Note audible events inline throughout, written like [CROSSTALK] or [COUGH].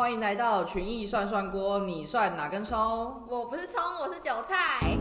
欢迎来到群艺涮涮锅，你涮哪根葱？我不是葱，我是韭菜。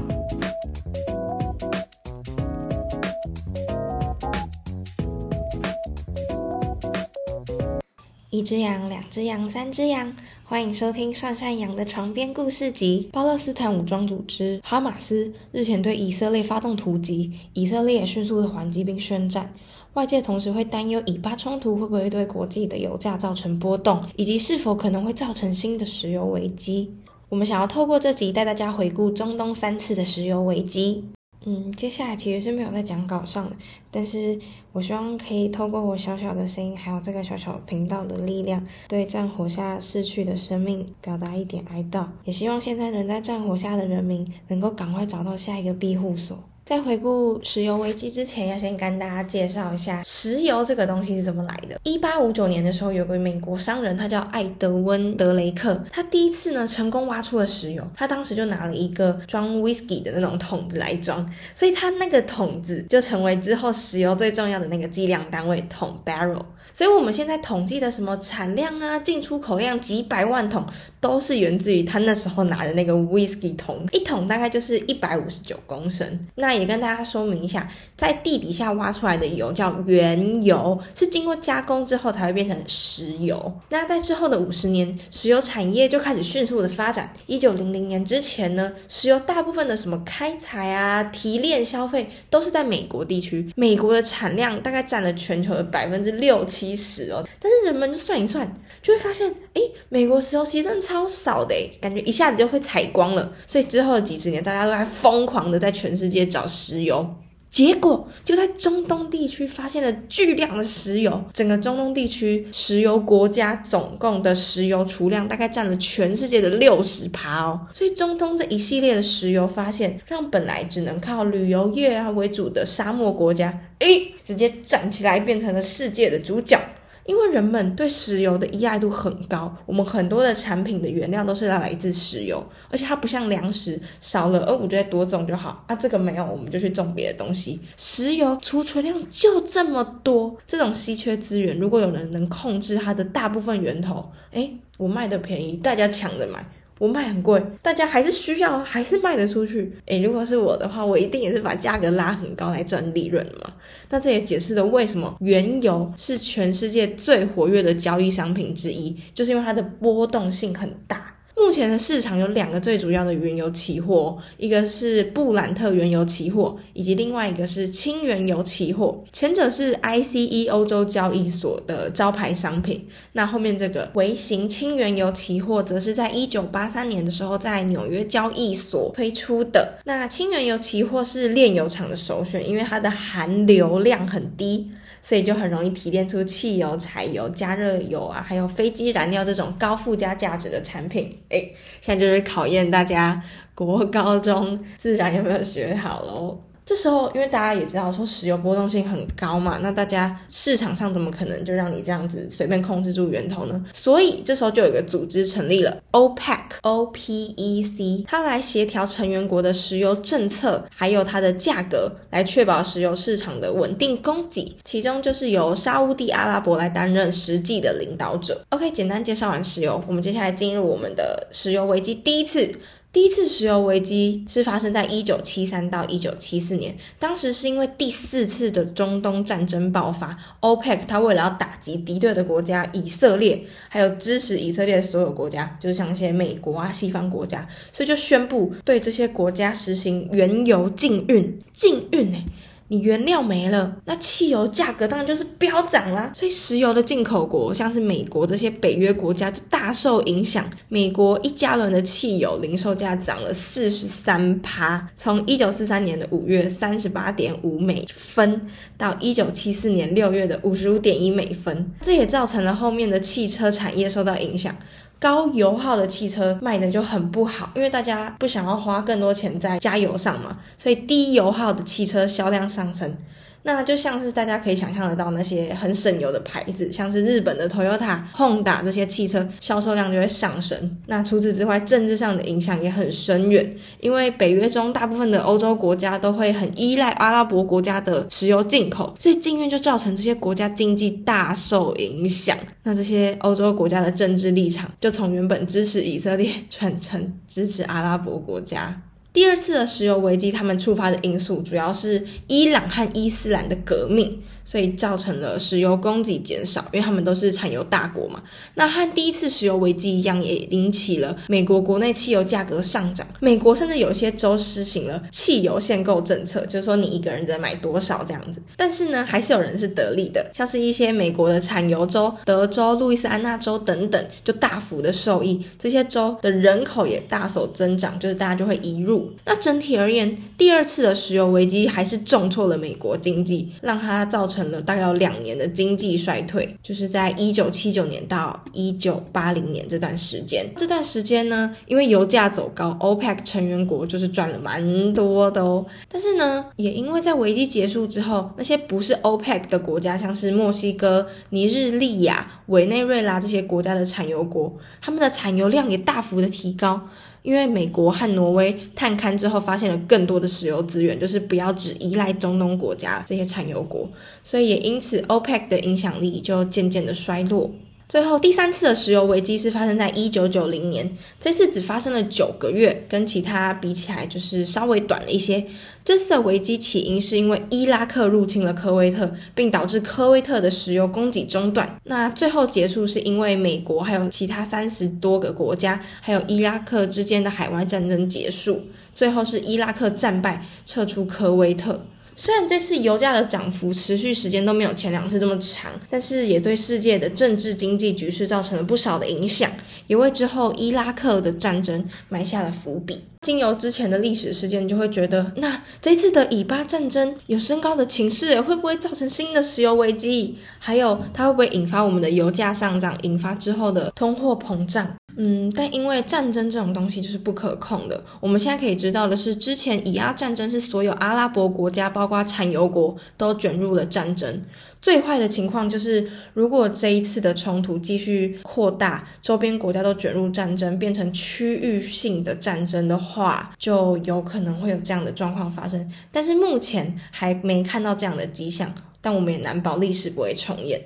一只羊，两只羊，三只羊。欢迎收听涮涮羊的床边故事集。巴勒斯坦武装组织哈马斯日前对以色列发动突击，以色列也迅速的还击并宣战。外界同时会担忧以巴冲突会不会对国际的油价造成波动，以及是否可能会造成新的石油危机。我们想要透过这集带大家回顾中东三次的石油危机。嗯，接下来其实是没有在讲稿上的，但是我希望可以透过我小小的声音，还有这个小小频道的力量，对战火下逝去的生命表达一点哀悼。也希望现在仍在战火下的人民能够赶快找到下一个庇护所。在回顾石油危机之前，要先跟大家介绍一下石油这个东西是怎么来的。一八五九年的时候，有个美国商人，他叫艾德温·德雷克，他第一次呢成功挖出了石油。他当时就拿了一个装 whisky 的那种桶子来装，所以他那个桶子就成为之后石油最重要的那个计量单位桶 barrel。所以我们现在统计的什么产量啊、进出口量几百万桶，都是源自于他那时候拿的那个 whisky 桶，一桶大概就是一百五十九公升。那也跟大家说明一下，在地底下挖出来的油叫原油，是经过加工之后才会变成石油。那在之后的五十年，石油产业就开始迅速的发展。一九零零年之前呢，石油大部分的什么开采啊、提炼、消费都是在美国地区，美国的产量大概占了全球的百分之六七七十哦。但是人们就算一算，就会发现，哎，美国石油其实真的超少的，感觉一下子就会采光了。所以之后的几十年，大家都在疯狂的在全世界找石油。结果就在中东地区发现了巨量的石油，整个中东地区石油国家总共的石油储量大概占了全世界的六十趴哦。所以中东这一系列的石油发现，让本来只能靠旅游业啊为主的沙漠国家，诶，直接站起来变成了世界的主角。因为人们对石油的依赖度很高，我们很多的产品的原料都是来自石油，而且它不像粮食，少了，而，我觉得多种就好啊，这个没有，我们就去种别的东西。石油储存量就这么多，这种稀缺资源，如果有人能控制它的大部分源头，诶，我卖的便宜，大家抢着买。我卖很贵，大家还是需要，还是卖得出去。诶，如果是我的话，我一定也是把价格拉很高来赚利润嘛。那这也解释了为什么原油是全世界最活跃的交易商品之一，就是因为它的波动性很大。目前的市场有两个最主要的原油期货，一个是布兰特原油期货，以及另外一个是轻原油期货。前者是 ICE 欧洲交易所的招牌商品，那后面这个微型轻原油期货，则是在一九八三年的时候在纽约交易所推出的。那轻原油期货是炼油厂的首选，因为它的含硫量很低。所以就很容易提炼出汽油、柴油、加热油啊，还有飞机燃料这种高附加价值的产品。哎，现在就是考验大家国高中自然有没有学好喽。这时候，因为大家也知道说石油波动性很高嘛，那大家市场上怎么可能就让你这样子随便控制住源头呢？所以这时候就有一个组织成立了，OPEC，O P E C，它来协调成员国的石油政策，还有它的价格，来确保石油市场的稳定供给。其中就是由沙地阿拉伯来担任实际的领导者。OK，简单介绍完石油，我们接下来进入我们的石油危机第一次。第一次石油危机是发生在一九七三到一九七四年，当时是因为第四次的中东战争爆发，OPEC 它为了要打击敌对的国家以色列，还有支持以色列的所有国家，就是像一些美国啊西方国家，所以就宣布对这些国家实行原油禁运，禁运哎。你原料没了，那汽油价格当然就是飙涨啦。所以石油的进口国，像是美国这些北约国家就大受影响。美国一加仑的汽油零售价涨了四十三趴，从一九四三年的五月三十八点五美分，到一九七四年六月的五十五点一美分。这也造成了后面的汽车产业受到影响。高油耗的汽车卖的就很不好，因为大家不想要花更多钱在加油上嘛，所以低油耗的汽车销量上升。那就像是大家可以想象得到，那些很省油的牌子，像是日本的 Toyota、Honda 这些汽车销售量就会上升。那除此之外，政治上的影响也很深远，因为北约中大部分的欧洲国家都会很依赖阿拉伯国家的石油进口，所以禁运就造成这些国家经济大受影响。那这些欧洲国家的政治立场就从原本支持以色列 [LAUGHS] 转成支持阿拉伯国家。第二次的石油危机，他们触发的因素主要是伊朗和伊斯兰的革命。所以造成了石油供给减少，因为他们都是产油大国嘛。那和第一次石油危机一样，也引起了美国国内汽油价格上涨。美国甚至有些州实行了汽油限购政策，就是说你一个人只能买多少这样子。但是呢，还是有人是得利的，像是一些美国的产油州，德州、路易斯安那州等等，就大幅的受益。这些州的人口也大手增长，就是大家就会移入。那整体而言，第二次的石油危机还是重挫了美国经济，让它造成。了大概有两年的经济衰退，就是在一九七九年到一九八零年这段时间。这段时间呢，因为油价走高，OPEC 成员国就是赚了蛮多的哦。但是呢，也因为在危机结束之后，那些不是 OPEC 的国家，像是墨西哥、尼日利亚、委内瑞拉这些国家的产油国，他们的产油量也大幅的提高。因为美国和挪威探勘之后，发现了更多的石油资源，就是不要只依赖中东国家这些产油国，所以也因此 OPEC 的影响力就渐渐的衰落。最后，第三次的石油危机是发生在一九九零年，这次只发生了九个月，跟其他比起来就是稍微短了一些。这次的危机起因是因为伊拉克入侵了科威特，并导致科威特的石油供给中断。那最后结束是因为美国还有其他三十多个国家，还有伊拉克之间的海外战争结束，最后是伊拉克战败，撤出科威特。虽然这次油价的涨幅持续时间都没有前两次这么长，但是也对世界的政治经济局势造成了不少的影响，也为之后伊拉克的战争埋下了伏笔。经由之前的历史事件，就会觉得，那这次的以巴战争有升高的情势，会不会造成新的石油危机？还有，它会不会引发我们的油价上涨，引发之后的通货膨胀？嗯，但因为战争这种东西就是不可控的。我们现在可以知道的是，之前以阿战争是所有阿拉伯国家，包括产油国都卷入了战争。最坏的情况就是，如果这一次的冲突继续扩大，周边国家都卷入战争，变成区域性的战争的话，就有可能会有这样的状况发生。但是目前还没看到这样的迹象，但我们也难保历史不会重演。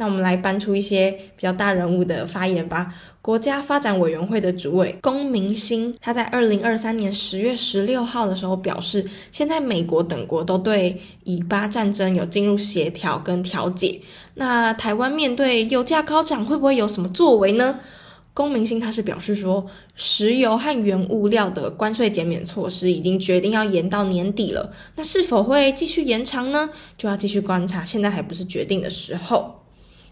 那我们来搬出一些比较大人物的发言吧。国家发展委员会的主委龚明鑫，他在二零二三年十月十六号的时候表示，现在美国等国都对以巴战争有进入协调跟调解。那台湾面对油价高涨，会不会有什么作为呢？龚明鑫他是表示说，石油和原物料的关税减免措施已经决定要延到年底了。那是否会继续延长呢？就要继续观察，现在还不是决定的时候。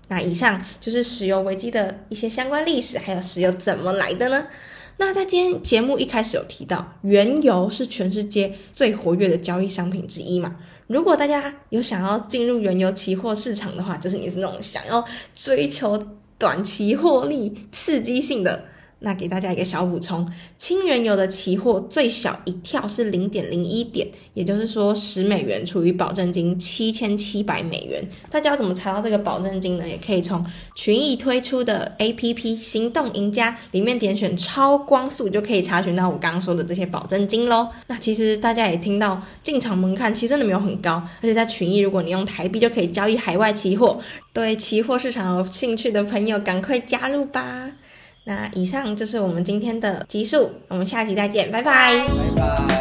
那以上就是石油危机的一些相关历史，还有石油怎么来的呢？那在今天节目一开始有提到，原油是全世界最活跃的交易商品之一嘛。如果大家有想要进入原油期货市场的话，就是你是那种想要追求短期获利、刺激性的。那给大家一个小补充，轻原油的期货最小一跳是零点零一点，也就是说十美元除以保证金七千七百美元。大家要怎么查到这个保证金呢？也可以从群益推出的 A P P 行动赢家里面点选超光速，就可以查询到我刚刚说的这些保证金喽。那其实大家也听到进场门槛其实真的没有很高，而且在群益如果你用台币就可以交易海外期货，对期货市场有兴趣的朋友赶快加入吧。那以上就是我们今天的集数，我们下集再见，拜拜。拜拜。